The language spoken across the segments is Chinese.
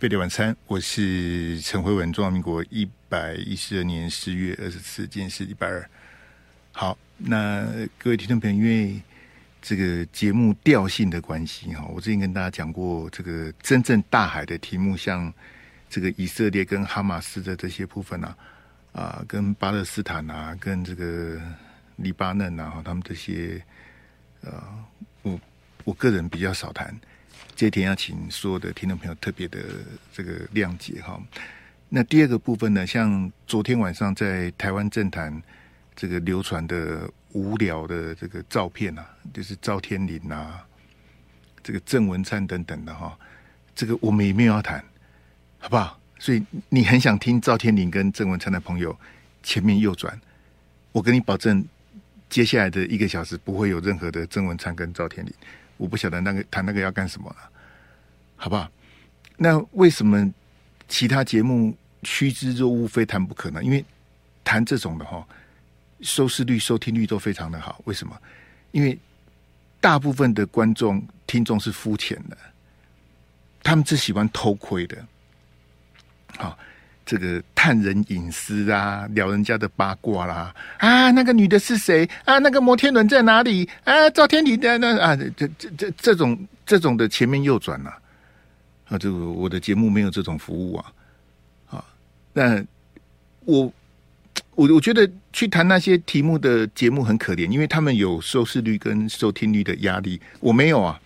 飞碟晚餐，我是陈辉文，中华民国一百一十二年十月二十四，今天是礼拜二。好，那各位听众朋友，因为这个节目调性的关系哈，我之前跟大家讲过，这个真正大海的题目，像这个以色列跟哈马斯的这些部分啊，啊，跟巴勒斯坦啊，跟这个黎巴嫩啊，他们这些，呃，我我个人比较少谈。这一天要请所有的听众朋友特别的这个谅解哈。那第二个部分呢，像昨天晚上在台湾政坛这个流传的无聊的这个照片啊，就是赵天麟啊，这个郑文灿等等的哈，这个我们也没有要谈，好不好？所以你很想听赵天麟跟郑文灿的朋友前面右转，我跟你保证，接下来的一个小时不会有任何的郑文灿跟赵天麟。我不晓得那个谈那个要干什么了，好不好？那为什么其他节目趋之若鹜，非谈不可呢？因为谈这种的哈，收视率、收听率都非常的好。为什么？因为大部分的观众、听众是肤浅的，他们只喜欢偷窥的，好。这个探人隐私啊，聊人家的八卦啦，啊，那个女的是谁啊？那个摩天轮在哪里啊？赵天麟在那啊？这这这这种这种的前面右转呐啊，啊，这个我的节目没有这种服务啊，啊，那我我我觉得去谈那些题目的节目很可怜，因为他们有收视率跟收听率的压力，我没有啊，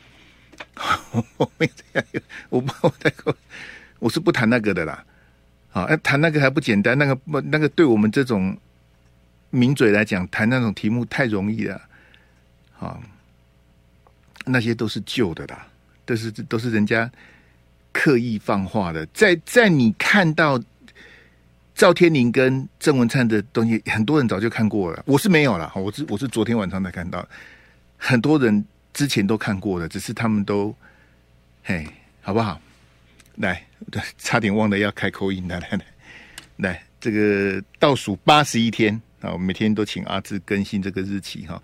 我没这样，我不我在我是不谈那个的啦。啊，谈那个还不简单，那个不，那个对我们这种名嘴来讲，谈那种题目太容易了。啊，那些都是旧的啦，都是都是人家刻意放话的。在在你看到赵天宁跟郑文灿的东西，很多人早就看过了，我是没有了。我是我是昨天晚上才看到，很多人之前都看过了，只是他们都嘿，好不好？来，差点忘了要开口音，来来来，来这个倒数八十一天啊，我每天都请阿志更新这个日期哈。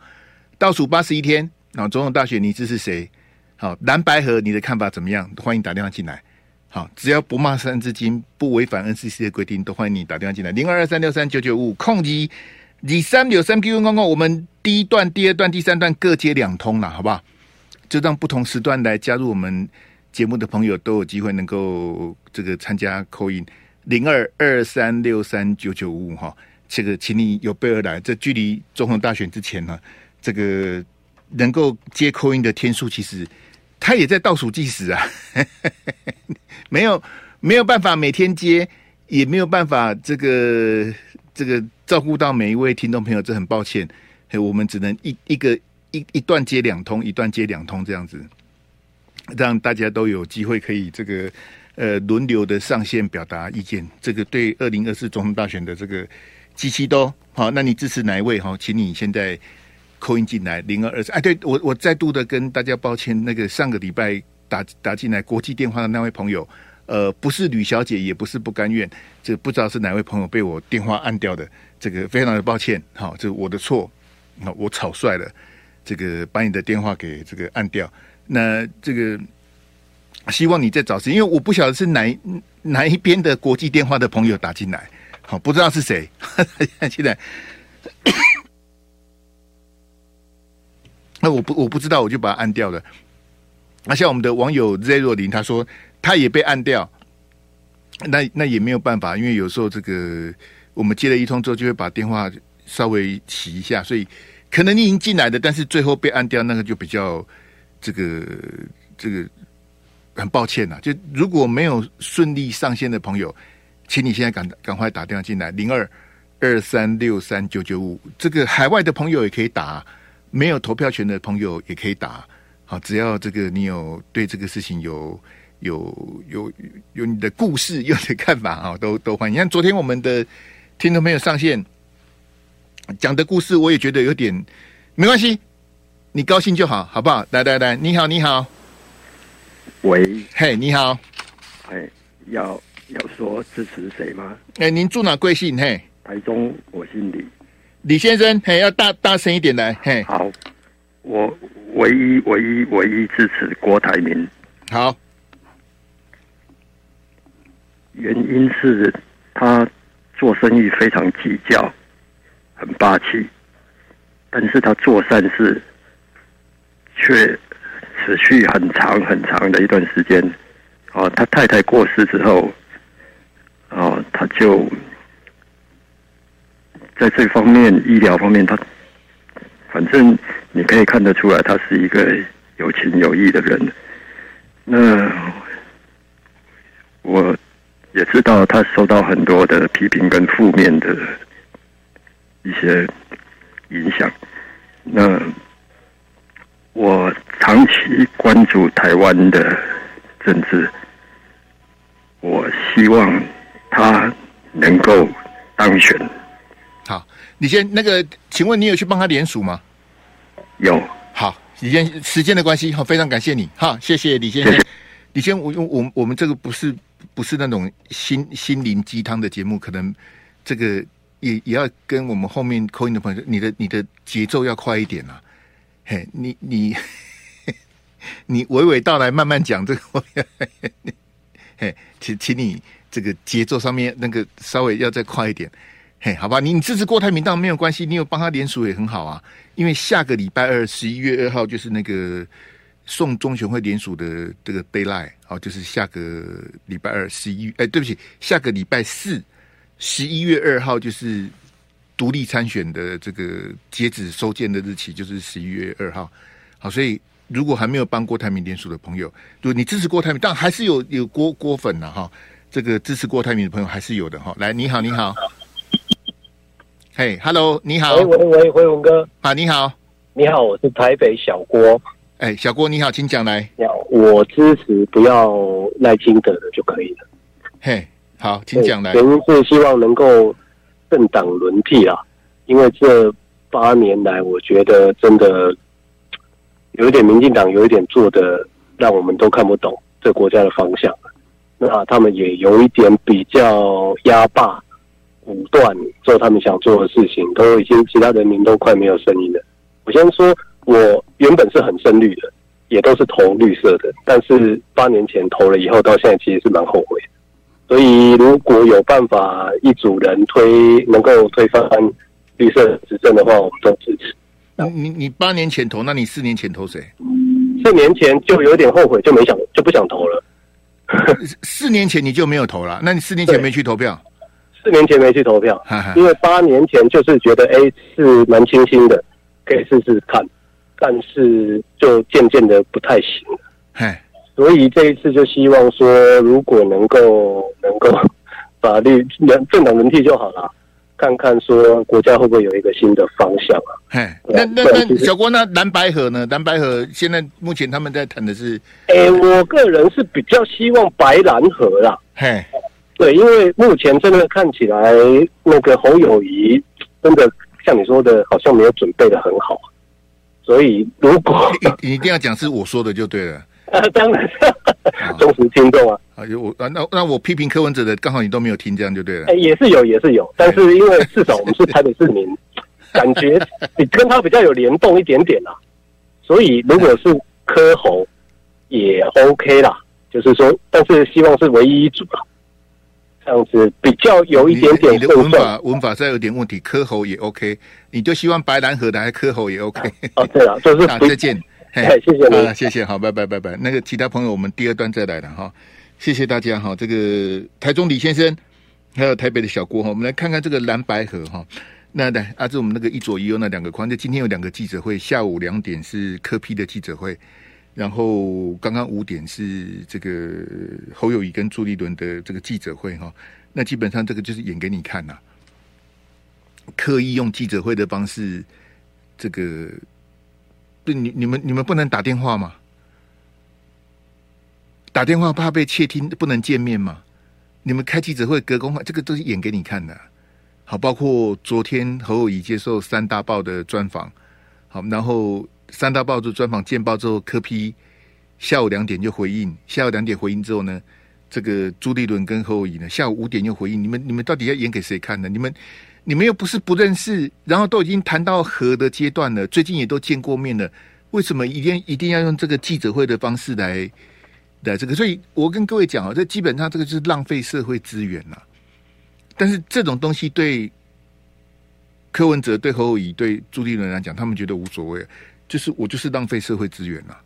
倒数八十一天啊，总统大选你支持谁？好，蓝白河你的看法怎么样？欢迎打电话进来。好，只要不骂三字经，不违反 NCC 的规定，都欢迎你打电话进来。零二二三六三九九五空机你三六三 Q Q 公共，我们第一段、第二段、第三段各接两通了，好不好？就让不同时段来加入我们。节目的朋友都有机会能够这个参加扣音零二二三六三九九五五哈，这个请你有备而来。这距离总统大选之前呢，这个能够接扣音的天数，其实他也在倒数计时啊。没有没有办法每天接，也没有办法这个这个照顾到每一位听众朋友，这很抱歉，我们只能一一个一一段接两通，一段接两通这样子。让大家都有机会可以这个呃轮流的上线表达意见，这个对二零二四总统大选的这个机器都好。那你支持哪一位哈？请你现在扣音进来零二二四。哎，对我我再度的跟大家抱歉，那个上个礼拜打打进来国际电话的那位朋友，呃，不是吕小姐，也不是不甘愿，这不知道是哪位朋友被我电话按掉的，这个非常的抱歉。好，这我的错，那我草率了，这个把你的电话给这个按掉。那这个希望你再找谁，因为我不晓得是哪哪一边的国际电话的朋友打进来，好，不知道是谁。现在，那我不我不知道，我就把它按掉了。那像我们的网友 Zero 零，他说他也被按掉，那那也没有办法，因为有时候这个我们接了一通之后，就会把电话稍微洗一下，所以可能你已经进来的，但是最后被按掉，那个就比较。这个这个很抱歉呐、啊，就如果没有顺利上线的朋友，请你现在赶赶快打电话进来，零二二三六三九九五。这个海外的朋友也可以打，没有投票权的朋友也可以打。好，只要这个你有对这个事情有有有有你的故事，有你的看法啊，都都欢迎。你看昨天我们的听众朋友上线讲的故事，我也觉得有点没关系。你高兴就好，好不好？来来来，你好，你好。喂，嘿，你好。哎，要要说支持谁吗？哎，您住哪贵姓？嘿，台中，我姓李。李先生，嘿，要大大声一点来，嘿。好，我唯一唯一唯一支持郭台铭。好。原因是他做生意非常计较，很霸气，但是他做善事却持续很长很长的一段时间。哦，他太太过世之后，哦，他就在这方面医疗方面，他反正你可以看得出来，他是一个有情有义的人。那我也知道他受到很多的批评跟负面的一些影响。那我长期关注台湾的政治。我希望他能够当选。好，你先那个，请问你有去帮他联署吗？有。好，李先生，时间的关系，好，非常感谢你。好，谢谢李先生。谢谢。李先生，我我我们这个不是不是那种心心灵鸡汤的节目，可能这个也也要跟我们后面 call in 的朋友，你的你的节奏要快一点啊。嘿，你你 你娓娓道来，慢慢讲这个。嘿，请请你这个节奏上面那个稍微要再快一点，嘿，好吧？你你支持郭台铭当然没有关系，你有帮他联署也很好啊。因为下个礼拜二十一月二号就是那个送中选会联署的这个 deadline 好，就是下个礼拜二十一，哎，对不起，下个礼拜四十一月二号就是独立参选的这个截止收件的日期，就是十一月二号。好，所以。如果还没有帮郭台铭联署的朋友，如果你支持郭台铭，但还是有有郭郭粉呢哈。这个支持郭台铭的朋友还是有的哈。来，你好，你好，嘿、hey,，Hello，你好，喂喂喂，辉文哥，啊，你好，你好，我是台北小郭，哎，小郭你好，请讲来。你好，我支持不要赖清德的就可以了。嘿、好，请讲来。原因是希望能够政党轮替啊，因为这八年来，我觉得真的。有一点民进党有一点做的，让我们都看不懂这国家的方向。那他们也有一点比较压霸、武断，做他们想做的事情，都已经其他人民都快没有声音了。我先说，我原本是很深绿的，也都是投绿色的，但是八年前投了以后，到现在其实是蛮后悔的。所以如果有办法一组人推，能够推翻绿色执政的话，我们都支持。你你八年前投，那你四年前投谁？四年前就有点后悔，就没想就不想投了。四年前你就没有投了？那你四年前没去投票？四年前没去投票，因为八年前就是觉得哎是蛮清新的，可以试试看，但是就渐渐的不太行了。嗨，所以这一次就希望说，如果能够能够法律能政党轮替就好了。看看说国家会不会有一个新的方向啊？嘿，那那那小郭，那蓝白河呢？蓝白河现在目前他们在谈的是，哎、欸，我个人是比较希望白蓝河啦。嘿，对，因为目前真的看起来那个侯友谊 真的像你说的，好像没有准备的很好，所以如果你，你一定要讲是我说的就对了。啊，当然，忠实听众啊！啊，有我啊，那那我批评柯文哲的，刚好你都没有听，这样就对了。哎、欸，也是有，也是有，但是因为至少我们是台北市民，感觉你跟他比较有联动一点点啦。所以如果是柯侯也 OK 啦，就是说，但是希望是唯一一组啦，这样子比较有一点点。你的文法文法再有点问题，柯侯也 OK，你就希望白兰河的，还柯侯也 OK。哦，对了，就是 好，再见。嘿，谢谢你，啊，谢谢，好，拜拜，拜拜。那个其他朋友，我们第二段再来了哈。谢谢大家哈。这个台中李先生，还有台北的小郭哈，我们来看看这个蓝白河哈。那来啊，这我们那个一左一右那两个框，就今天有两个记者会，下午两点是科批的记者会，然后刚刚五点是这个侯友谊跟朱立伦的这个记者会哈。那基本上这个就是演给你看呐，刻意用记者会的方式，这个。你你们你们不能打电话吗？打电话怕被窃听，不能见面吗？你们开记者会隔空，这个都是演给你看的。好，包括昨天侯友宜接受三大报的专访，好，然后三大报的专访见报之后，柯批下午两点就回应，下午两点回应之后呢，这个朱立伦跟侯友宜呢，下午五点又回应。你们你们到底要演给谁看呢？你们？你们又不是不认识，然后都已经谈到和的阶段了，最近也都见过面了，为什么一定一定要用这个记者会的方式来来这个，所以我跟各位讲啊，这基本上这个就是浪费社会资源呐。但是这种东西对柯文哲、对侯友宜、对朱立伦来讲，他们觉得无所谓，就是我就是浪费社会资源呐。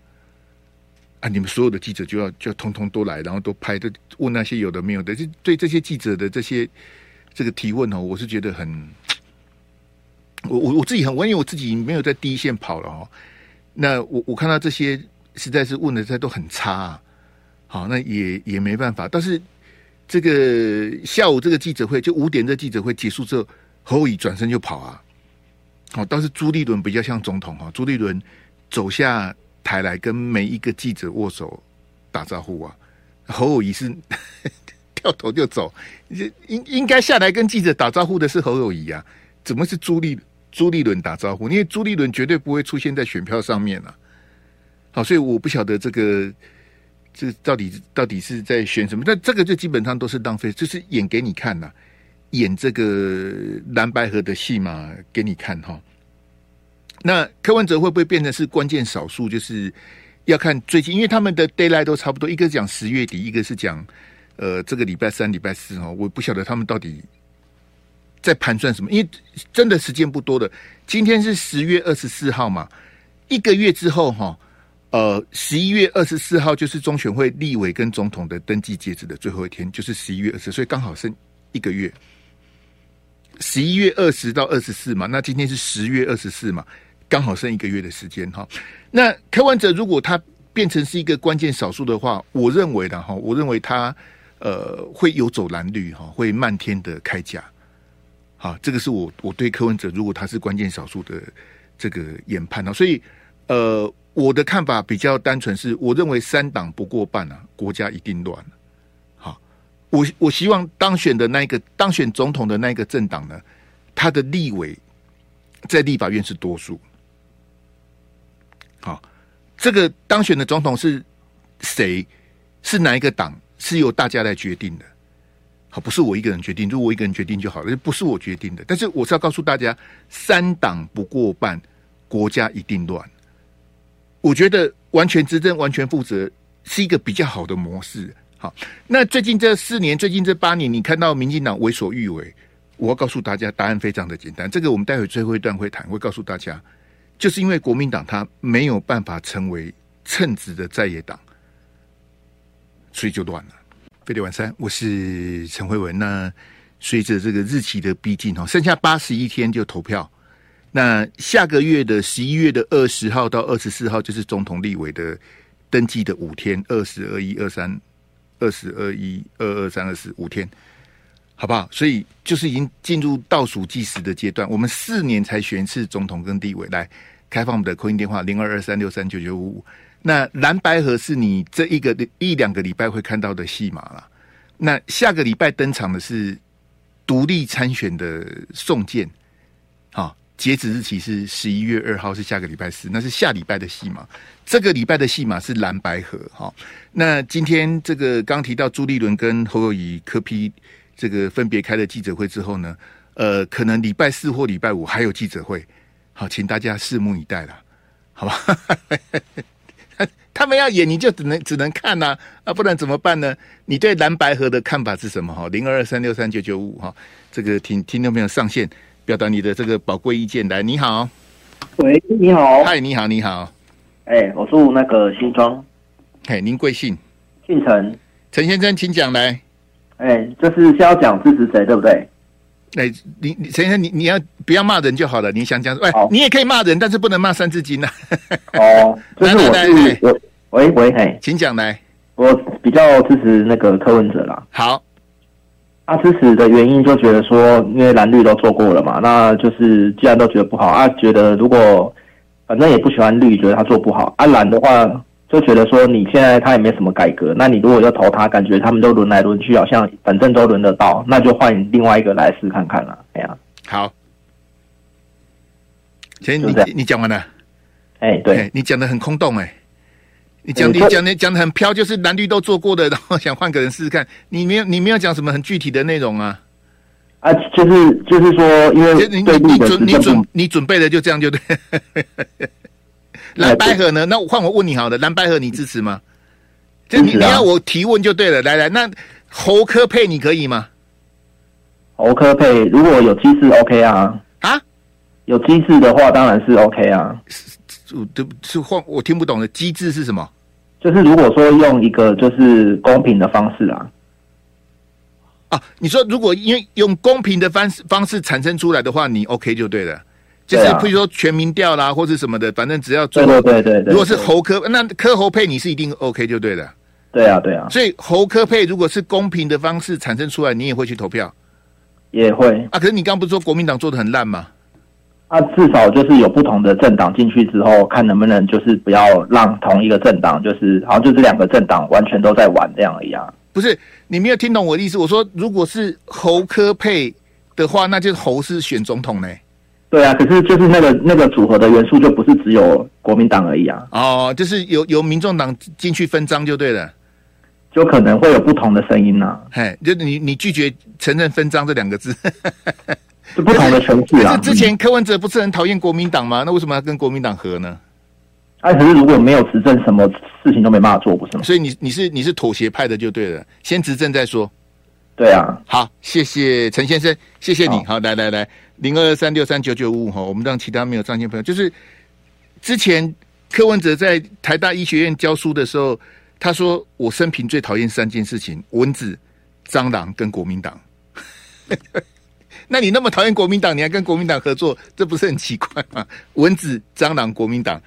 啊，你们所有的记者就要就要通通都来，然后都拍，都问那些有的没有的，就对这些记者的这些这个提问哦，我是觉得很，我我我自己很，我因为我自己没有在第一线跑了哦。那我我看到这些实在是问的在都很差啊，好，那也也没办法。但是这个下午这个记者会，就五点这记者会结束之后，侯友宜转身就跑啊。好，倒是朱立伦比较像总统哈，朱立伦走下台来跟每一个记者握手打招呼啊。侯友宜是掉头就走，应应该下来跟记者打招呼的是侯友谊啊，怎么是朱立？朱立伦打招呼，因为朱立伦绝对不会出现在选票上面了。好，所以我不晓得这个这到底到底是在选什么，但这个就基本上都是浪费，就是演给你看呐，演这个蓝白河的戏嘛给你看哈。那柯文哲会不会变成是关键少数？就是要看最近，因为他们的 deadline 都差不多，一个讲十月底，一个是讲呃这个礼拜三、礼拜四哈，我不晓得他们到底。在盘算什么？因为真的时间不多的。今天是十月二十四号嘛，一个月之后哈，呃，十一月二十四号就是中选会立委跟总统的登记截止的最后一天，就是十一月二十，所以刚好剩一个月。十一月二十到二十四嘛，那今天是十月二十四嘛，刚好剩一个月的时间哈。那柯文哲如果他变成是一个关键少数的话，我认为的哈，我认为他呃会游走蓝绿哈，会漫天的开价。好，这个是我我对柯文哲，如果他是关键少数的这个研判啊，所以呃，我的看法比较单纯，是我认为三党不过半啊，国家一定乱。好，我我希望当选的那一个当选总统的那一个政党呢，他的立委在立法院是多数。好，这个当选的总统是谁？是哪一个党？是由大家来决定的。好，不是我一个人决定，如果我一个人决定就好了，不是我决定的。但是我是要告诉大家，三党不过半，国家一定乱。我觉得完全执政、完全负责是一个比较好的模式。好，那最近这四年、最近这八年，你看到民进党为所欲为，我要告诉大家，答案非常的简单。这个我们待会最后一段会谈，会告诉大家，就是因为国民党他没有办法成为称职的在野党，所以就乱了。飞碟晚餐，我是陈慧文。那随着这个日期的逼近哦，剩下八十一天就投票。那下个月的十一月的二十号到二十四号，就是总统立委的登记的五天，二十二一二三，二十二一二二三二四五天，好不好？所以就是已经进入倒数计时的阶段。我们四年才选一次总统跟立委，来开放我们的扣音电话零二二三六三九九五五。那蓝白合是你这一个一两个礼拜会看到的戏码了。那下个礼拜登场的是独立参选的宋健，好，截止日期是十一月二号，是下个礼拜四，那是下礼拜的戏码。这个礼拜的戏码是蓝白合，哈。那今天这个刚提到朱立伦跟侯友宜柯 P 这个分别开了记者会之后呢，呃，可能礼拜四或礼拜五还有记者会，好，请大家拭目以待了，好吧？他们要演，你就只能只能看呐，啊，不然怎么办呢？你对蓝白河的看法是什么？哈，零二二三六三九九五哈，这个听听众朋友上线表达你的这个宝贵意见。来，你好，喂，你好，嗨，你好，你好，哎、欸，我住那个新庄，嘿，您贵姓？姓陈，陈先生，请讲来。哎、欸，这是先要讲支持谁，对不对？哎，你你陈先生，你你要不要骂人就好了？你想讲，喂，你也可以骂人，但是不能骂三字经呐。哦，就是我是我，喂喂，嘿，请讲来。我比较支持那个柯文哲啦。好，啊，支持的原因就觉得说，因为蓝绿都做过了嘛，那就是既然都觉得不好啊，觉得如果反正也不喜欢绿，觉得他做不好啊，蓝的话。就觉得说你现在他也没什么改革，那你如果要投他，感觉他们都轮来轮去，好像反正都轮得到，那就换另外一个来试看看了。哎呀，好，先你你讲完了，哎，对，你讲的很空洞，哎，你讲你讲的讲的很飘，就是蓝绿都做过的，然后想换个人试试看，你没有你没有讲什么很具体的内容啊？啊，就是就是说，因为你你你准你准你准备的就这样就对。蓝白合呢？那换我问你好了，蓝白合你支持吗？就你你要我提问就对了。来来，那侯科配你可以吗？侯科配如果有机制 OK 啊啊，有机制的话当然是 OK 啊。是对是换我听不懂的机制是什么？就是如果说用一个就是公平的方式啊。啊，你说如果因为用公平的方式方式产生出来的话，你 OK 就对了。就是譬如说全民调啦，或者什么的，反正只要做。对对对对。如果是侯科，那科侯配你是一定 OK 就对了。对啊对啊。所以侯科配如果是公平的方式产生出来，你也会去投票。也会啊，可是你刚不是说国民党做的很烂吗？啊，至少就是有不同的政党进去之后，看能不能就是不要让同一个政党，就是好像就是两个政党完全都在玩这样一样。不是，你没有听懂我的意思。我说，如果是侯科配的话，那就是侯是选总统呢。对啊，可是就是那个那个组合的元素就不是只有国民党而已啊。哦，就是由由民众党进去分赃就对了。就可能会有不同的声音呐、啊，嘿，就你你拒绝承认分赃这两个字，是不同的程序啊。之前柯文哲不是很讨厌国民党吗？那为什么要跟国民党合呢？哎、啊，可是如果没有执政，什么事情都没办法做，不是吗？所以你你是你是妥协派的就对了，先执政再说。对啊，好，谢谢陈先生，谢谢你。好，好来来来，零二三六三九九五五哈，我们让其他没有上线朋友，就是之前柯文哲在台大医学院教书的时候。他说：“我生平最讨厌三件事情：蚊子、蟑螂跟国民党。那你那么讨厌国民党，你还跟国民党合作，这不是很奇怪吗？蚊子、蟑螂、国民党，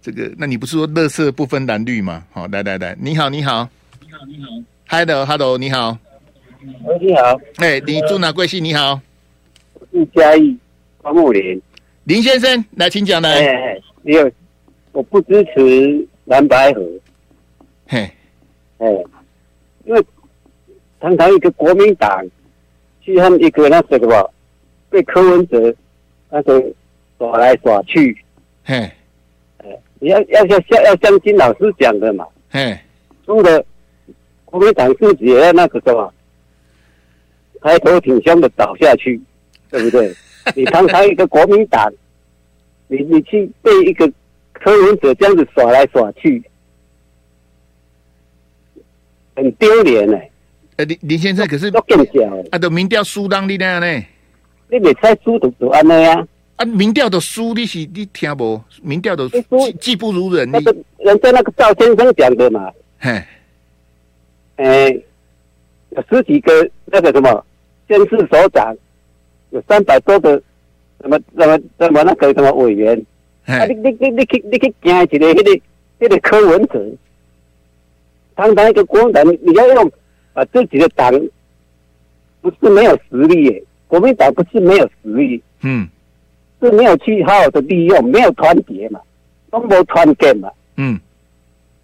这个，那你不是说乐色不分蓝绿吗？好，来来来，你好，你好，你好，你好，Hello，Hello，你好，喂，你好，哎，你住哪贵姓？你好，我是嘉义花木林。林先生，来，请讲来。哎，你有，我不支持蓝白河。”嘿，哎，因为堂堂一个国民党，去他们一个那什么，被柯文哲那个耍来耍去，嘿，哎，你要要要要像金老师讲的嘛，嘿，输了国民党自己也要那个什么，抬头挺胸的倒下去，对不对？你堂堂一个国民党，你你去被一个科文者这样子耍来耍去。很丢脸呢！呃，林林先生，可是都更小啊，都民调输当你那样呢？你没猜输都都安那呀？啊，民调的输你是你听不？民调的技不如人，那个人家那个赵先生讲的嘛。嘿，哎，有十几个那个什么县市首长，有三百多个什么什么什么那个什么委员。啊，你你你你去你去惊一个那个那个柯文哲。堂堂一个国民党，你要用啊自己的党，不是没有实力耶。国民党不是没有实力，嗯，是没有去好好的利用，没有团结嘛，都没团结嘛，嗯。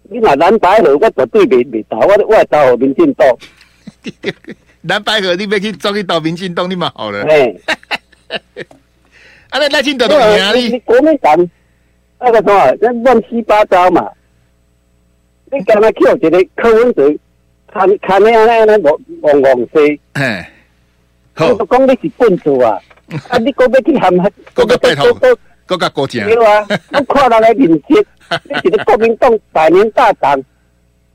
你若蓝白合，我绝对没没投，我我投民进党。蓝白合，你别去走去投民进党，你嘛好了。哎，啊，那赖清德都赢你。国民党那个什么，那乱七八糟嘛。你刚才叫一个柯文哲，看看那那那王王王西，哎，我讲你是笨猪啊！啊，你讲要去喊他，国个带头，国个国家，对啊！我看人来面接，你是个国民党百年大党，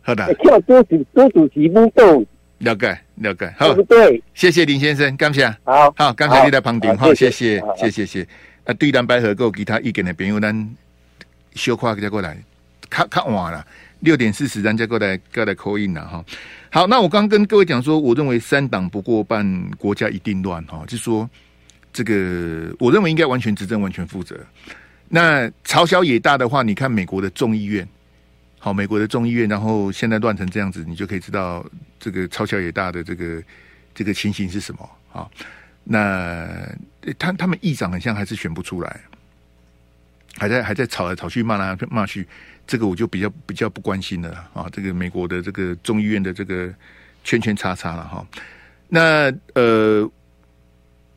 好的，叫朱主朱主席不动，了解了解，好，对？谢谢林先生，感谢，好好，刚才你在旁听，好，谢谢，谢谢谢。啊，对蓝白合有其他意见的朋友，咱小夸再过来，较较晚了。六点四十，咱再过来过来 call in 了哈。好，那我刚跟各位讲说，我认为三党不过半，国家一定乱哈。就说，这个我认为应该完全执政，完全负责。那朝小野大的话，你看美国的众议院，好，美国的众议院，然后现在乱成这样子，你就可以知道这个超小野大的这个这个情形是什么啊？那他他们议长很像还是选不出来，还在还在吵来吵去，骂来骂去。这个我就比较比较不关心了啊！这个美国的这个众议院的这个圈圈叉叉了哈。那呃，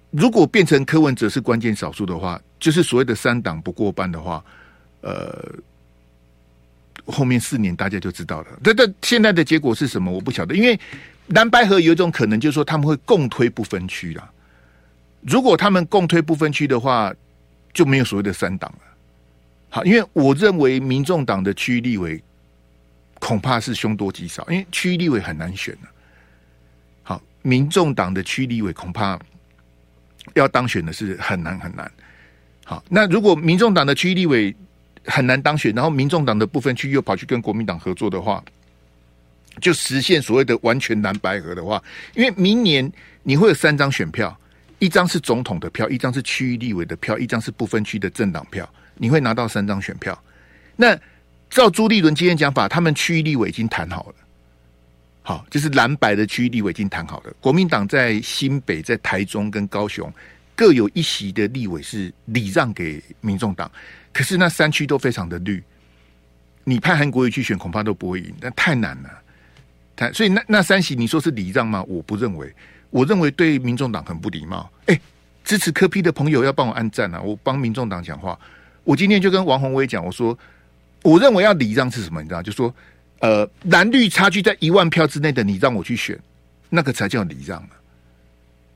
如果变成柯文哲是关键少数的话，就是所谓的三党不过半的话，呃，后面四年大家就知道了。这这现在的结果是什么？我不晓得，因为蓝白合有一种可能，就是说他们会共推不分区啦。如果他们共推不分区的话，就没有所谓的三党了。好，因为我认为民众党的区域立委恐怕是凶多吉少，因为区域立委很难选的。好，民众党的区域立委恐怕要当选的是很难很难。好，那如果民众党的区域立委很难当选，然后民众党的部分区又跑去跟国民党合作的话，就实现所谓的完全蓝白合的话，因为明年你会有三张选票，一张是总统的票，一张是区域立委的票，一张是不分区的政党票，你会拿到三张选票。那照朱立伦今天讲法，他们区域立委已经谈好了，好，就是蓝白的区域立委已经谈好了。国民党在新北、在台中跟高雄各有一席的立委是礼让给民众党，可是那三区都非常的绿，你派韩国瑜去选，恐怕都不会赢，那太难了。太所以那那三席你说是礼让吗？我不认为，我认为对民众党很不礼貌。哎，支持柯批的朋友要帮我按赞啊！我帮民众党讲话，我今天就跟王宏威讲，我说。我认为要礼让是什么？你知道，就说，呃，蓝绿差距在一万票之内的，你让我去选，那个才叫礼让啊。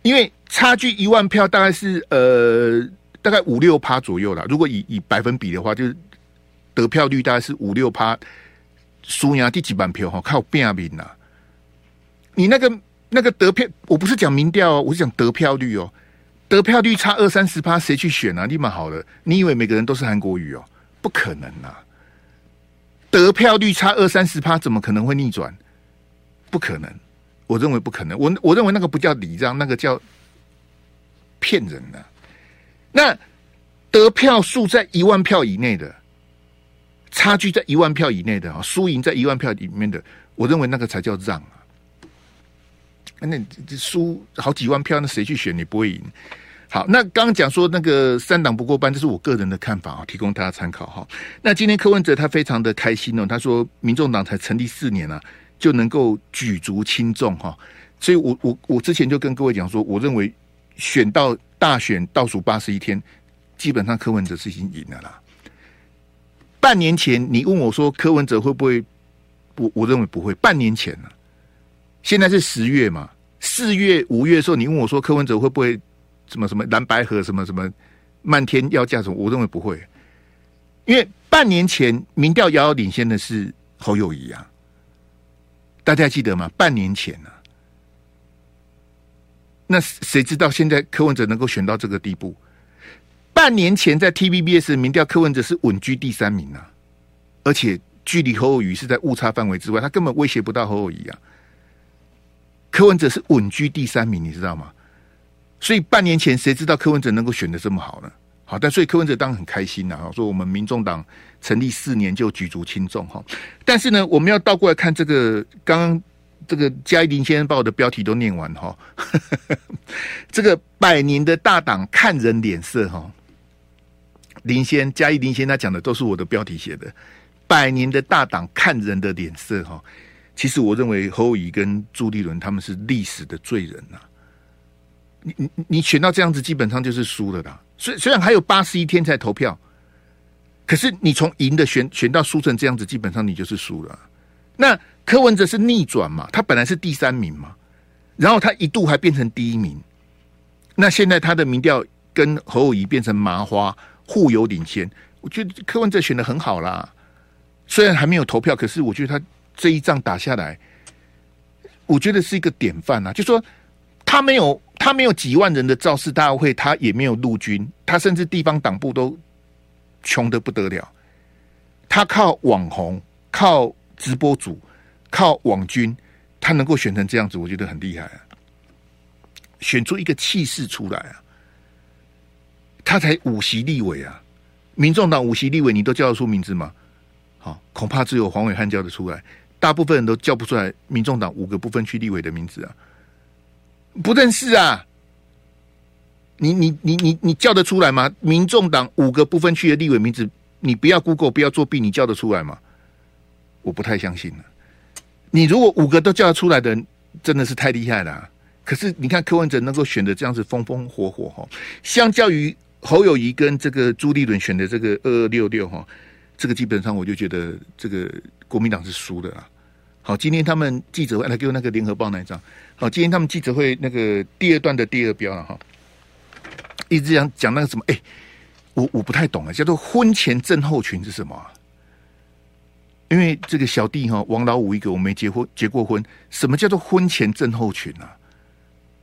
因为差距一万票大概是呃大概五六趴左右啦。如果以以百分比的话，就是得票率大概是五六趴，输赢第几版票哈，靠变名呐。你那个那个得票，我不是讲民调哦，我是讲得票率哦。得票率差二三十趴，谁去选啊？立马好了，你以为每个人都是韩国语哦？不可能呐。得票率差二三十趴，怎么可能会逆转？不可能，我认为不可能。我我认为那个不叫礼让，那个叫骗人的、啊。那得票数在一万票以内的，差距在一万票以内的啊，输赢在一万票里面的，我认为那个才叫让啊。那这输好几万票，那谁去选你不会赢？好，那刚刚讲说那个三党不过半，这是我个人的看法啊，提供大家参考哈。那今天柯文哲他非常的开心哦，他说民众党才成立四年啊，就能够举足轻重哈。所以我我我之前就跟各位讲说，我认为选到大选倒数八十一天，基本上柯文哲是已经赢了啦。半年前你问我说柯文哲会不会，我我认为不会。半年前呢，现在是十月嘛，四月五月的时候，你问我说柯文哲会不会？什么什么蓝白合什么什么漫天要价什么？我认为不会，因为半年前民调遥遥领先的是侯友谊啊，大家记得吗？半年前啊，那谁知道现在柯文哲能够选到这个地步？半年前在 TVBS 民调，柯文哲是稳居第三名啊，而且距离侯友宜是在误差范围之外，他根本威胁不到侯友宜啊。柯文哲是稳居第三名，你知道吗？所以半年前谁知道柯文哲能够选得这么好呢？好，但所以柯文哲当然很开心呐，说我们民众党成立四年就举足轻重哈。但是呢，我们要倒过来看这个，刚刚这个嘉义林先生把我的标题都念完哈。这个百年的大党看人脸色哈，林先嘉义林先他讲的都是我的标题写的。百年的大党看人的脸色哈，其实我认为侯友跟朱立伦他们是历史的罪人呐。你你你选到这样子，基本上就是输了的。虽虽然还有八十一天才投票，可是你从赢的选选到输成这样子，基本上你就是输了。那柯文哲是逆转嘛？他本来是第三名嘛，然后他一度还变成第一名。那现在他的民调跟侯友宜变成麻花，互有领先。我觉得柯文哲选的很好啦，虽然还没有投票，可是我觉得他这一仗打下来，我觉得是一个典范啊。就说他没有。他没有几万人的造势大会，他也没有陆军，他甚至地方党部都穷的不得了。他靠网红、靠直播主、靠网军，他能够选成这样子，我觉得很厉害啊！选出一个气势出来啊！他才五席立委啊，民众党五席立委，你都叫得出名字吗？好，恐怕只有黄伟汉叫得出来，大部分人都叫不出来。民众党五个不分区立委的名字啊！不认识啊？你你你你你叫得出来吗？民众党五个不分区的立委名字，你不要 Google，不要作弊，你叫得出来吗？我不太相信了。你如果五个都叫得出来的，真的是太厉害了。可是你看柯文哲能够选的这样子风风火火哈，相较于侯友谊跟这个朱立伦选的这个二二六六哈，这个基本上我就觉得这个国民党是输的啊。好，今天他们记者会来给我那个联合报那一张。好，今天他们记者会那个第二段的第二标了哈，一直讲讲那个什么，哎，我我不太懂啊，叫做婚前症候群是什么啊？因为这个小弟哈，王老五一个，我没结婚结过婚。什么叫做婚前症候群啊？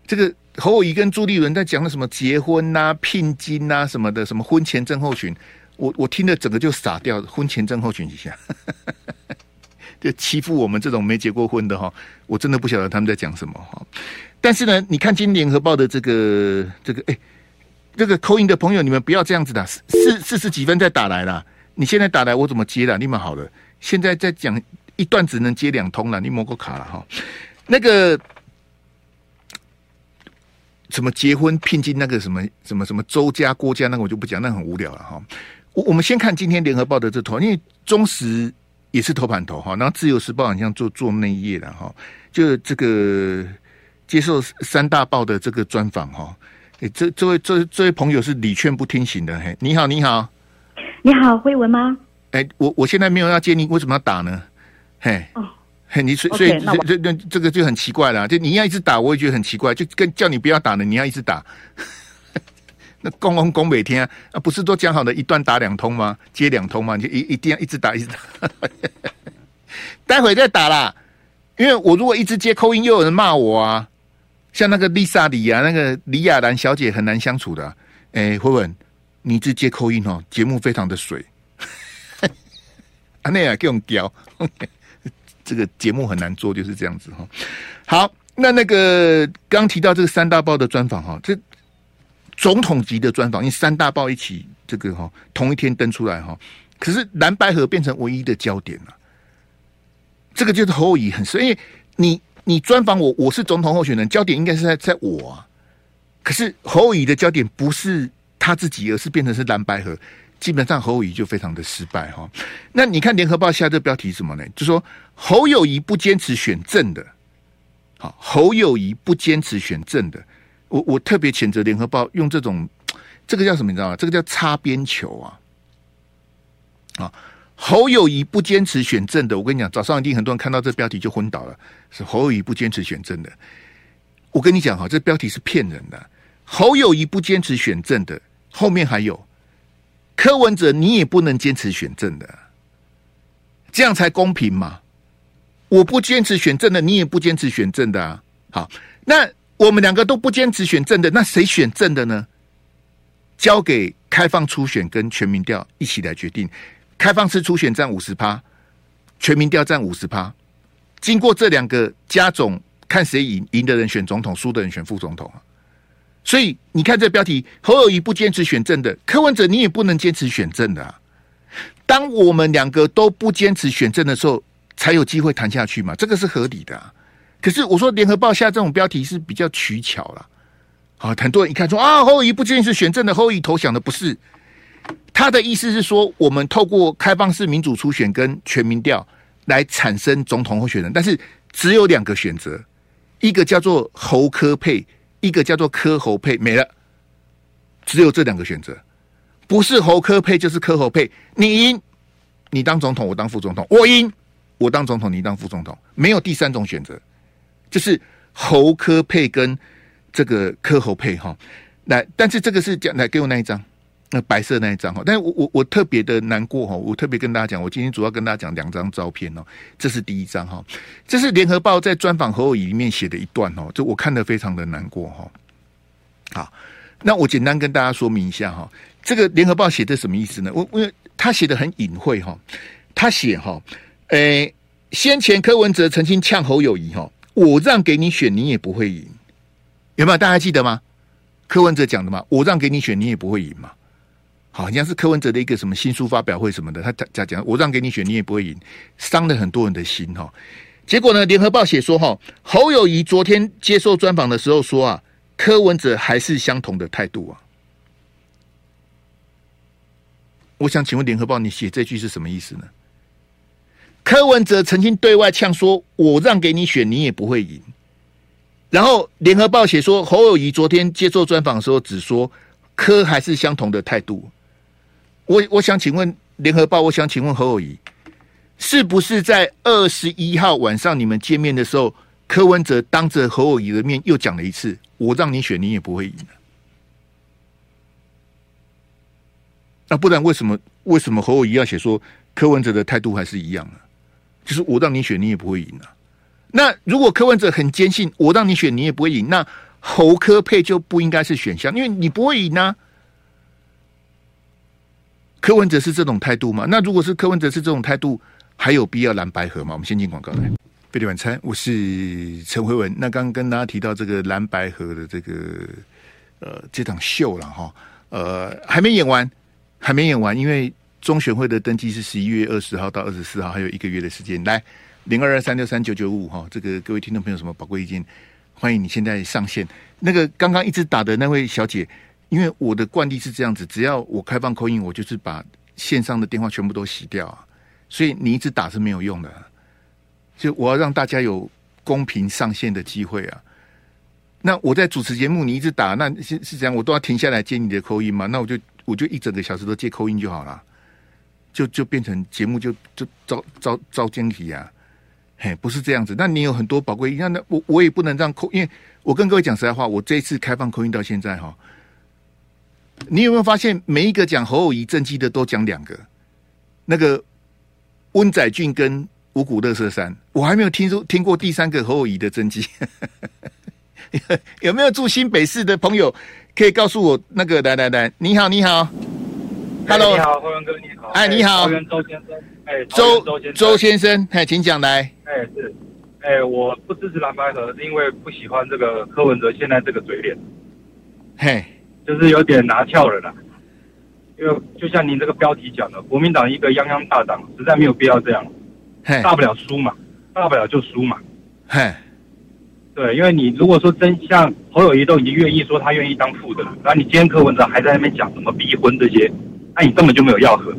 这个侯友谊跟朱立伦在讲的什么结婚呐、聘金呐、什么的，什么婚前症候群，我我听了整个就傻掉。婚前症候群一下，就 欺负我们这种没结过婚的哈，我真的不晓得他们在讲什么哈。但是呢，你看今联合报的这个这个哎，这个扣音的朋友，你们不要这样子的，四四十几分再打来啦，你现在打来我怎么接了？你们好了。现在在讲一段只能接两通了，你摸过卡了哈？那个什么结婚聘金那个什么什么什么周家郭家那个我就不讲，那很无聊了哈。我我们先看今天联合报的这头，因为中时也是头版头哈，然后自由时报好像做做内页了哈，就这个接受三大报的这个专访哈。哎，这这位这这位朋友是礼劝不听行的嘿，你好你好，你好慧文吗？哎，我我现在没有要接你，为什么要打呢？嘿，哦，嘿，你所以所以这这这这个就很奇怪了，就你要一直打，我也觉得很奇怪，就跟叫你不要打呢，你要一直打，那公公公每天啊，不是都讲好的一段打两通吗？接两通吗？你就一一定要一直打，一直打，待会再打啦，因为我如果一直接扣音，又有人骂我啊，像那个丽莎里啊，那个李亚兰小姐很难相处的，啊，哎，慧文，你一直接扣音哦，节目非常的水。啊，那样更屌，这个节目很难做，就是这样子哈。好，那那个刚提到这个三大报的专访哈，这总统级的专访，因为三大报一起这个哈同一天登出来哈，可是蓝白河变成唯一的焦点了。这个就是侯乙很深，因为你你专访我，我是总统候选人，焦点应该是在在我啊。可是侯乙的焦点不是他自己，而是变成是蓝白河。基本上侯友谊就非常的失败哈，那你看联合报下这标题什么呢？就说侯友谊不坚持选正的，好，侯友谊不坚持选正的，我我特别谴责联合报用这种，这个叫什么你知道吗？这个叫擦边球啊！啊，侯友谊不坚持选正的，我跟你讲，早上一定很多人看到这标题就昏倒了，是侯友谊不坚持选正的。我跟你讲哈，这标题是骗人的，侯友谊不坚持选正的，后面还有。柯文哲，你也不能坚持选正的，这样才公平嘛？我不坚持选正的，你也不坚持选正的啊。好，那我们两个都不坚持选正的，那谁选正的呢？交给开放初选跟全民调一起来决定。开放式初选占五十趴，全民调占五十趴。经过这两个加总，看谁赢，赢的人选总统，输的人选副总统啊。所以你看这标题，侯友谊不坚持选正的，柯文哲你也不能坚持选正的啊。当我们两个都不坚持选正的时候，才有机会谈下去嘛，这个是合理的啊。可是我说联合报下这种标题是比较取巧了。好，很多人一看说啊，侯友谊不坚持选正的，侯友谊投降的不是。他的意思是说，我们透过开放式民主初选跟全民调来产生总统候选人，但是只有两个选择，一个叫做侯科配。一个叫做科侯配没了，只有这两个选择，不是侯科配就是科侯配。你赢，你当总统，我当副总统；我赢，我当总统，你当副总统。没有第三种选择，就是侯科配跟这个科侯配哈。来，但是这个是讲来给我那一张，那白色那一张哈。但是我我我特别的难过哈，我特别跟大家讲，我今天主要跟大家讲两张照片哦。这是第一张哈，这是联合报在专访侯友谊里面写的一段哦，这我看得非常的难过哈。好，那我简单跟大家说明一下哈，这个联合报写的什么意思呢？我我他写的很隐晦哈，他写哈，诶，先前柯文哲曾经呛侯友谊哈，我让给你选，你也不会赢，有没有？大家记得吗？柯文哲讲的嘛，我让给你选，你也不会赢嘛。好像是柯文哲的一个什么新书发表会什么的，他他讲，我让给你选，你也不会赢，伤了很多人的心哈。结果呢，联合报写说哈，侯友宜昨天接受专访的时候说啊，柯文哲还是相同的态度啊。我想请问联合报，你写这句是什么意思呢？柯文哲曾经对外呛说，我让给你选，你也不会赢。然后联合报写说，侯友宜昨天接受专访的时候只说柯还是相同的态度。我我想请问联合报，我想请问侯友宜，是不是在二十一号晚上你们见面的时候，柯文哲当着侯友宜的面又讲了一次，我让你选，你也不会赢。那不然为什么为什么侯友宜要写说柯文哲的态度还是一样呢？就是我让你选，你也不会赢啊。那如果柯文哲很坚信我让你选，你也不会赢，那侯科配就不应该是选项，因为你不会赢啊。柯文哲是这种态度吗？那如果是柯文哲是这种态度，还有必要蓝白合吗？我们先进广告来。贝蒂晚餐，我是陈辉文。那刚刚跟大家提到这个蓝白合的这个呃这场秀了哈，呃还没演完，还没演完，因为中选会的登记是十一月二十号到二十四号，还有一个月的时间。来零二二三六三九九五哈，这个各位听众朋友什么宝贵意见，欢迎你现在上线。那个刚刚一直打的那位小姐。因为我的惯例是这样子，只要我开放 call in，我就是把线上的电话全部都洗掉啊，所以你一直打是没有用的。就我要让大家有公平上线的机会啊。那我在主持节目，你一直打，那是是这样，我都要停下来接你的 call in 嘛？那我就我就一整个小时都接 call in 就好了，就就变成节目就就招招招奸体啊。嘿，不是这样子。那你有很多宝贵，那那我我也不能让扣因为我跟各位讲实在话，我这一次开放 call in 到现在哈。你有没有发现，每一个讲侯友谊政绩的都讲两个，那个温载俊跟五谷乐色山，我还没有听说听过第三个侯友谊的政绩。有没有住新北市的朋友可以告诉我？那个来来来，你好你好，Hello，你好，辉文哥你好，哎你好，周先生，哎周周先生，周先生，哎请讲来，哎是，哎我不支持蓝白合，是因为不喜欢这个柯文哲现在这个嘴脸，嘿。就是有点拿翘了啦，因为就像您这个标题讲的，国民党一个泱泱大党，实在没有必要这样，大不了输嘛，大不了就输嘛，嘿，对，因为你如果说真像侯友谊都已经愿意说他愿意当副的了，然后你今天柯文哲还在那边讲什么逼婚这些，那你根本就没有要和，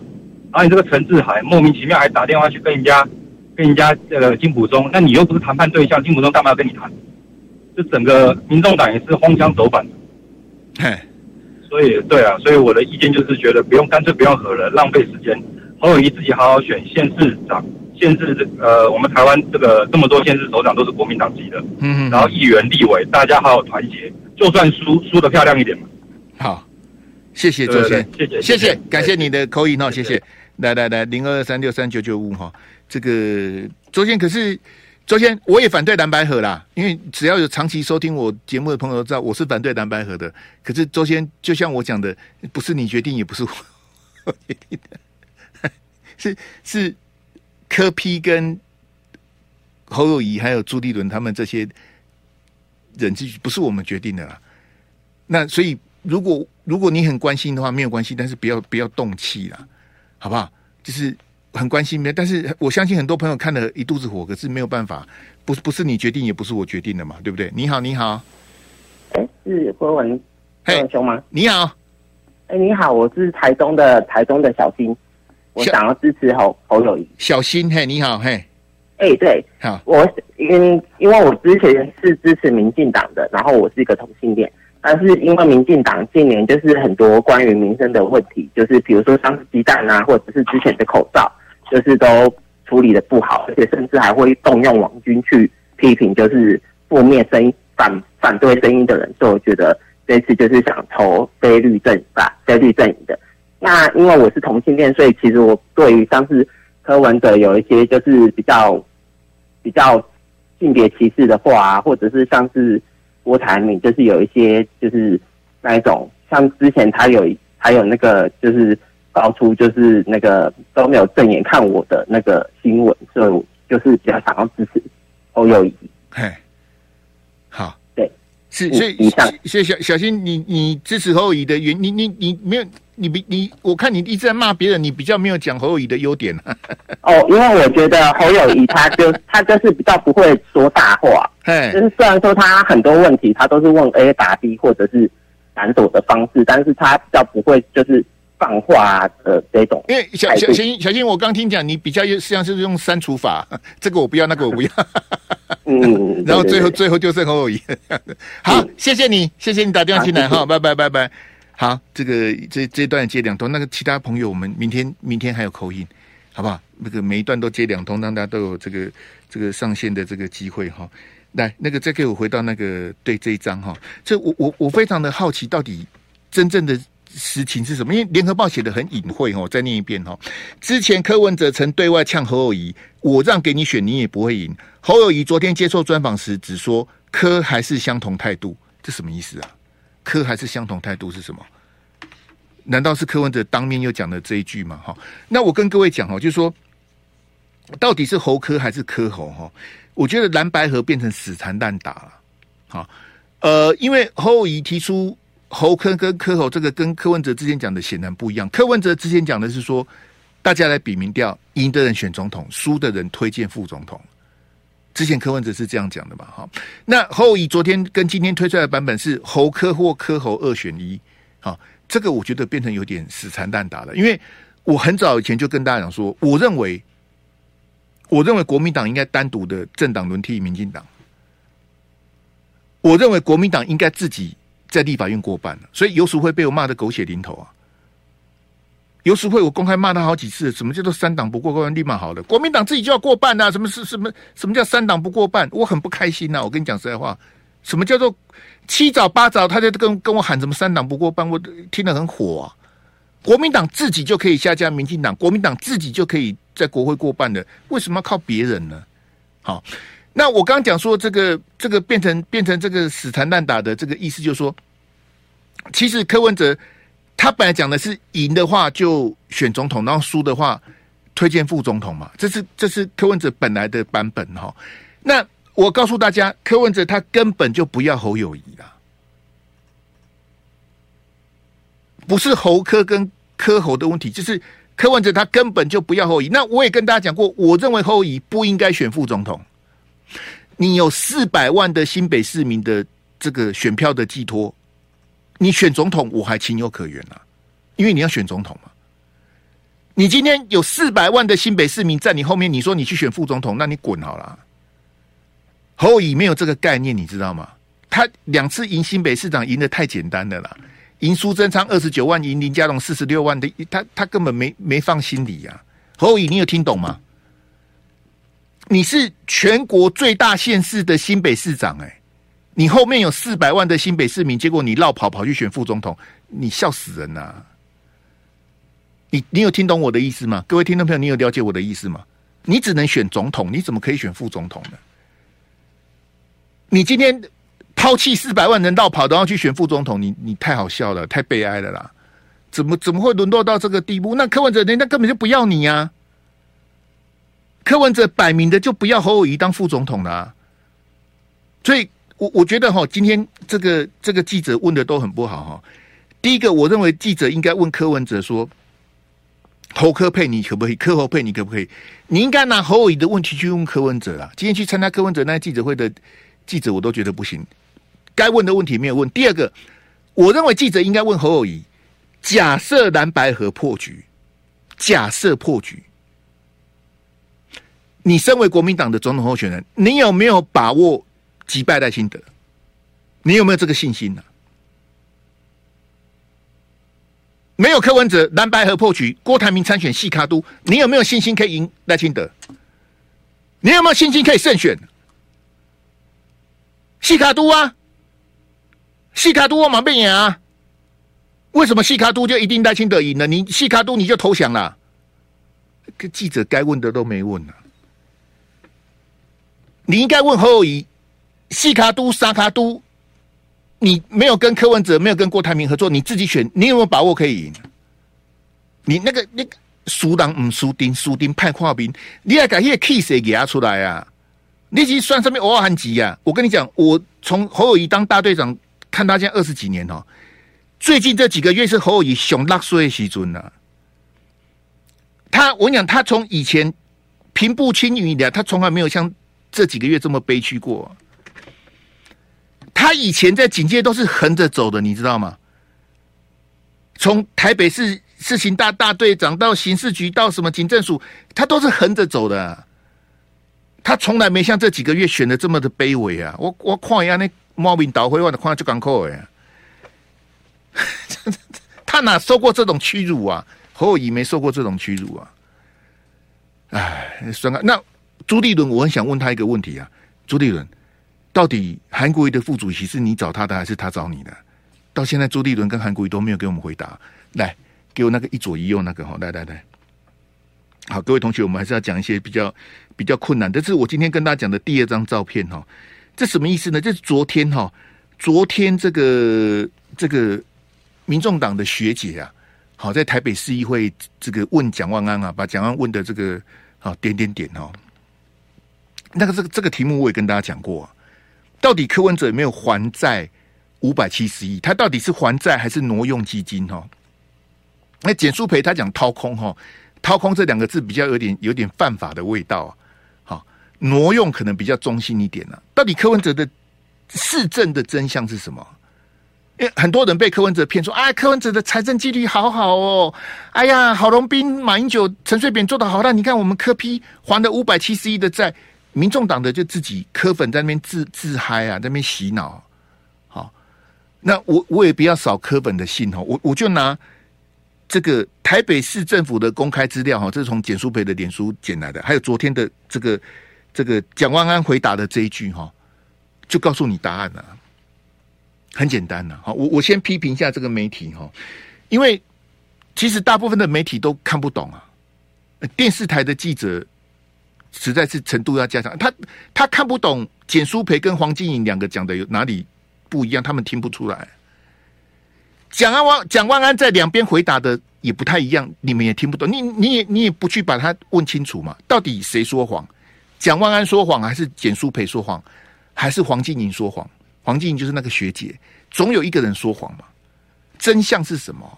然后你这个陈志海莫名其妙还打电话去跟人家跟人家这个金普中，那你又不是谈判对象，金普中干嘛要跟你谈？就整个民众党也是荒腔走板的，嘿。所以，对啊，所以我的意见就是觉得不用，干脆不要合了，浪费时间。侯友谊自己好好选县市长，县市呃，我们台湾这个这么多县市首长都是国民党籍的，嗯，然后议员、立委，大家好好团结，就算输输的漂亮一点嘛。好，谢谢周先，谢谢谢谢，感谢你的口音哦，谢谢。来来来，零二三六三九九五哈，这个周先可是。周先，我也反对蓝白合啦，因为只要有长期收听我节目的朋友都知道，我是反对蓝白合的。可是周先，就像我讲的，不是你决定，也不是我 决定的，是是柯批跟侯友宜还有朱立伦他们这些人，这不是我们决定的啦。那所以，如果如果你很关心的话，没有关系，但是不要不要动气啦，好不好？就是。很关心的，但是我相信很多朋友看了一肚子火，可是没有办法，不是不是你决定，也不是我决定的嘛，对不对？你好，你好，哎，是郭文，辉文兄吗？你好，哎，你好，我是台中的台中的小新，我想要支持侯侯友宜。小新，嘿，你好，嘿，哎，对，好，我因因为我之前是支持民进党的，然后我是一个同性恋。但是因为民进党近年就是很多关于民生的问题，就是比如说像是鸡蛋啊，或者是之前的口罩。就是都处理的不好，而且甚至还会动用网军去批评，就是负面声音反反对声音的人，所以我觉得这次就是想投非绿阵吧，非绿阵营的。那因为我是同性恋，所以其实我对于像是柯文哲有一些就是比较比较性别歧视的话，或者是像是郭台铭，就是有一些就是那一种，像之前他有还有那个就是。爆出就是那个都没有正眼看我的那个新闻，所以我就是比较想要支持侯友谊。嘿，好，对，是所以，所以小小新，你你支持侯友谊的原，你你你没有，你比你，我看你一直在骂别人，你比较没有讲侯友谊的优点。哦，因为我觉得侯友谊他就 他就是比较不会说大话，嘿，就是虽然说他很多问题他都是问 A 答 B 或者是闪躲的方式，但是他比较不会就是。放话的这种，因为小小小新小新，我刚听讲你比较实际上是用删除法，这个我不要，那个我不要。嗯，然后最后最后就剩侯友宜。好，谢谢你，谢谢你打电话进来哈，拜拜拜拜。好，这个这这段接两通，那个其他朋友我们明天明天还有口音，好不好？那个每一段都接两通，让大家都有这个这个上线的这个机会哈。来，那个再给我回到那个对这一章哈，这我我我非常的好奇，到底真正的。实情是什么？因为联合报写的很隐晦哦，再念一遍哦。之前柯文哲曾对外呛侯友宜，我让给你选，你也不会赢。侯友宜昨天接受专访时只说柯还是相同态度，这什么意思啊？柯还是相同态度是什么？难道是柯文哲当面又讲了这一句吗？哈，那我跟各位讲哦，就是说，到底是侯柯还是柯侯？哈，我觉得蓝白河变成死缠烂打了。好，呃，因为侯友宜提出侯柯跟柯侯，这个跟柯文哲之前讲的显然不一样。柯文哲之前讲的是说，大家来比民调，赢的人选总统，输的人推荐副总统。之前柯文哲是这样讲的嘛？哈，那后以昨天跟今天推出来的版本是侯科或柯侯二选一。哈。这个我觉得变成有点死缠烂打了，因为我很早以前就跟大家讲说，我认为，我认为国民党应该单独的政党轮替民进党，我认为国民党应该自己在立法院过半了，所以游淑慧被我骂的狗血淋头啊，游淑慧我公开骂他好几次，什么叫做三党不过关，立马好了，国民党自己就要过半啊，什么是什么什么叫三党不过半，我很不开心呐、我跟你讲实在话。什么叫做七早八早，他在跟跟我喊什么三党不过半，我听得很火啊！国民党自己就可以下架民进党，国民党自己就可以在国会过半的，为什么要靠别人呢？好，那我刚讲说这个这个变成变成这个死缠烂打的这个意思，就是说，其实柯文哲他本来讲的是赢的话就选总统，然后输的话推荐副总统嘛，这是这是柯文哲本来的版本哈。那我告诉大家，柯文哲他根本就不要侯友宜啦，不是侯柯跟柯侯的问题，就是柯文哲他根本就不要侯友宜。那我也跟大家讲过，我认为侯友宜不应该选副总统。你有四百万的新北市民的这个选票的寄托，你选总统我还情有可原啊，因为你要选总统嘛。你今天有四百万的新北市民在你后面，你说你去选副总统，那你滚好了。侯友宜没有这个概念，你知道吗？他两次赢新北市长赢得太简单的了，赢苏贞昌二十九万，赢林佳龙四十六万的，他他根本没没放心里呀、啊。侯友宜，你有听懂吗？你是全国最大县市的新北市长、哎，你后面有四百万的新北市民，结果你绕跑跑去选副总统，你笑死人呐、你你有听懂我的意思吗？各位听众朋友，你有了解我的意思吗？你只能选总统，你怎么可以选副总统呢？你今天抛弃四百万人绕跑，都要去选副总统，你你太好笑了，太悲哀了啦！怎么怎么会沦落到这个地步？那柯文哲人家根本就不要你呀、柯文哲摆明的就不要侯友宜当副总统了、所以我我觉得哈，今天这个这个记者问的都很不好哈。第一个，我认为记者应该问柯文哲说：“侯科配你可不可以？柯侯配你可不可以？”你应该拿侯友宜的问题去问柯文哲啦。今天去参加柯文哲那记者会的。记者我都觉得不行，该问的问题没有问。第二个，我认为记者应该问侯友宜：假设蓝白合破局，假设破局，你身为国民党的总统候选人，你有没有把握击败赖清德？你有没有这个信心呢、没有柯文哲，蓝白合破局，郭台铭参选细卡都，你有没有信心可以赢赖清德？你有没有信心可以胜选？细卡都啊，细卡都我马变赢啊！为什么细卡都就一定赖清德赢了？你细卡都你就投降了？记者该问的都没问呢、啊。你应该问侯友宜，细卡都、沙卡都，你没有跟柯文哲，没有跟郭台铭合作，你自己选，你有没有把握可以赢？你那个那个输党唔输丁，输丁派跨兵，你要把那个气势给他出来啊！你其实算上面偶尔很急啊！我跟你讲，我从侯友谊当大队长看他现在二十几年哦，最近这几个月是侯友谊熊落水的时阵呐。他我跟你讲，他从以前平步青云的，他从来没有像这几个月这么悲屈过。他以前在警界都是横着走的，你知道吗？从台北市市刑大大队长到刑事局到什么警政署，他都是横着走的。他从来没像这几个月选的这么的卑微啊！我我看一下那猫兵倒回我的看就港口哎，他哪受过这种屈辱啊？侯友宜没受过这种屈辱啊！哎，算了，那朱立伦，我很想问他一个问题啊，朱立伦，到底韩国瑜的副主席是你找他的还是他找你的？到现在朱立伦跟韩国瑜都没有给我们回答。来，给我那个一左一右那个哈，来来来，好，各位同学，我们还是要讲一些比较比较困难。这是我今天跟大家讲的第二张照片哈，这什么意思呢？这是昨天哈，昨天这个这个民众党的学姐啊，好，在台北市议会这个问蒋万安啊，把蒋万安问的这个好点点点哈。那个这个这个题目我也跟大家讲过，到底柯文哲有没有还债五百七十亿？他到底是还债还是挪用基金？哈，那简舒培他讲掏空哈，掏空这两个字比较有点有点犯法的味道。好，挪用可能比较中性一点呢。到底柯文哲的市政的真相是什么？因为很多人被柯文哲骗说，啊，柯文哲的财政纪律好好哦，哎呀，郝龙斌、马英九、陈水扁做得好，那你看我们柯批还了五百七十亿的债。民众党的就自己柯粉在那边自自嗨啊，在那边洗脑。好，那我我也不要扫柯粉的信哈，我我就拿这个台北市政府的公开资料哈，这是从简舒培的脸书捡来的，还有昨天的这个这个蒋万安回答的这一句哈，就告诉你答案了。很简单呐，好，我我先批评一下这个媒体哈，因为其实大部分的媒体都看不懂啊，电视台的记者。实在是程度要加强，他他看不懂简书培跟黄金颖两个讲的有哪里不一样，他们听不出来。蒋安王蒋万安在两边回答的也不太一样，你们也听不懂。你你也你也不去把他问清楚嘛？到底谁说谎？蒋万安说谎，还是简书培说谎，还是黄金颖说谎？黄金颖就是那个学姐，总有一个人说谎嘛？真相是什么？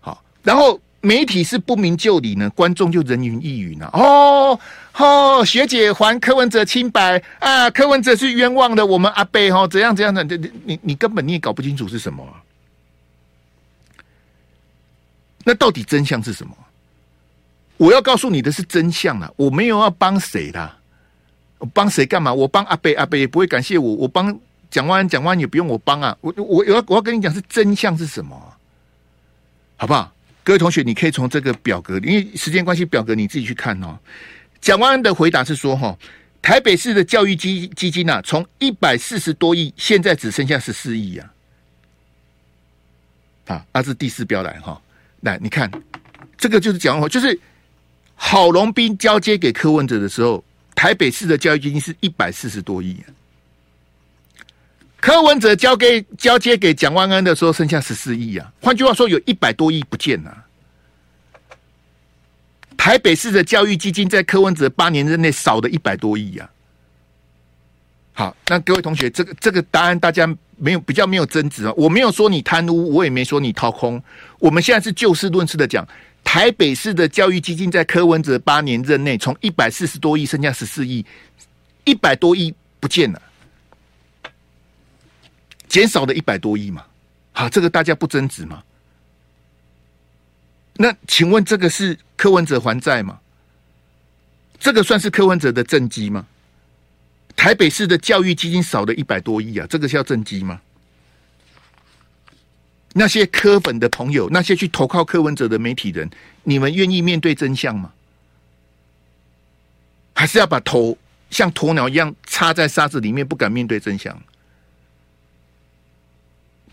好，然后。媒体是不明就里呢，观众就人云亦云了。哦哦，学姐还柯文哲清白啊，柯文哲是冤枉的，我们阿伯哦怎样怎样的，你你你根本你也搞不清楚是什么。那到底真相是什么？我要告诉你的是真相啊，我没有要帮谁的，我帮谁干嘛？我帮阿伯，阿伯也不会感谢我，我帮蒋万安，蒋万也不用我帮啊。我我我要我要跟你讲是真相是什么，好不好？各位同学，你可以从这个表格，因为时间关系，表格你自己去看哦。蒋万安的回答是说：哈，台北市的教育基基金啊，从一百四十多亿，现在只剩下十四亿啊。啊，这是第四标来哈，来你看，这个就是讲话，就是郝龙斌交接给柯文哲的时候，台北市的教育基金是一百四十多亿。柯文哲交给交接给蒋万安的时候，剩下十四亿啊。换句话说，有一百多亿不见了。台北市的教育基金在柯文哲八年之内少了一百多亿啊。好，那各位同学，这个这个答案大家没有比较没有争执啊。我没有说你贪污，我也没说你掏空。我们现在是就事论事的讲，台北市的教育基金在柯文哲八年任内，从一百四十多亿剩下十四亿，一百多亿不见了。减少了一百多亿嘛？好，这个大家不争执吗？那请问这个是柯文哲还债吗？这个算是柯文哲的政绩吗？台北市的教育基金少了一百多亿啊，这个是要政绩吗？那些柯粉的朋友，那些去投靠柯文哲的媒体人，你们愿意面对真相吗？还是要把头像鸵鸟一样插在沙子里面，不敢面对真相？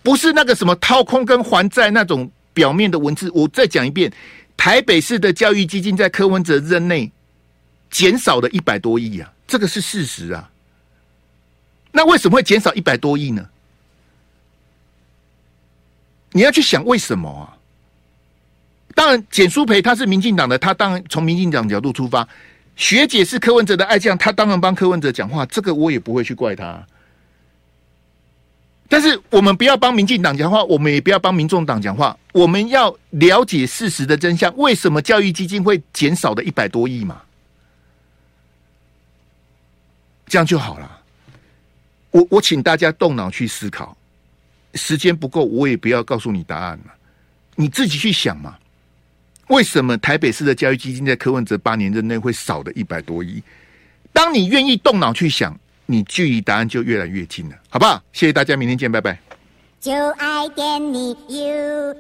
不是那个什么掏空跟还债那种表面的文字，我再讲一遍，台北市的教育基金在柯文哲任内减少了一百多亿啊，这个是事实啊。那为什么会减少一百多亿呢？你要去想为什么啊？当然，简淑培他是民进党的，他当然从民进党角度出发。学姐是柯文哲的爱将，他当然帮柯文哲讲话，这个我也不会去怪他。但是我们不要帮民进党讲话，我们也不要帮民众党讲话。我们要了解事实的真相，为什么教育基金会减少的一百多亿嘛？这样就好了。我我请大家动脑去思考，时间不够，我也不要告诉你答案了，你自己去想嘛。为什么台北市的教育基金在柯文哲八年之内会少的一百多亿？当你愿意动脑去想。你距离答案就越来越近了好不好？谢谢大家明天见拜拜。就爱给你 ufo